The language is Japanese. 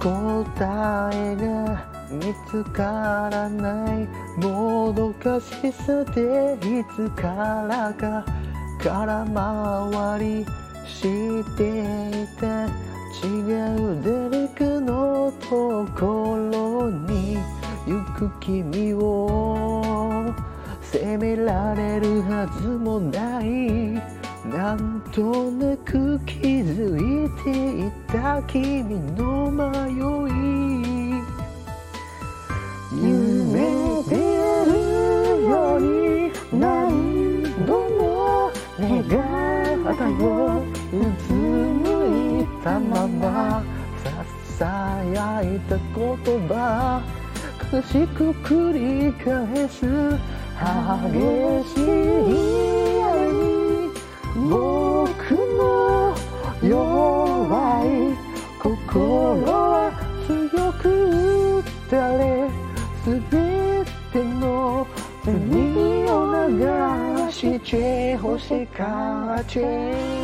答えが見つからないもどかしさでいつからか空回りしていた違う誰かのところに行く君を責められるはずもない。なんとなく気づいていた君の迷い夢出るように何度も願ったようつむいたままささやいた言葉悲しく繰り返す激しいの弱い心は強く打たれ全ての罪を流して欲しかった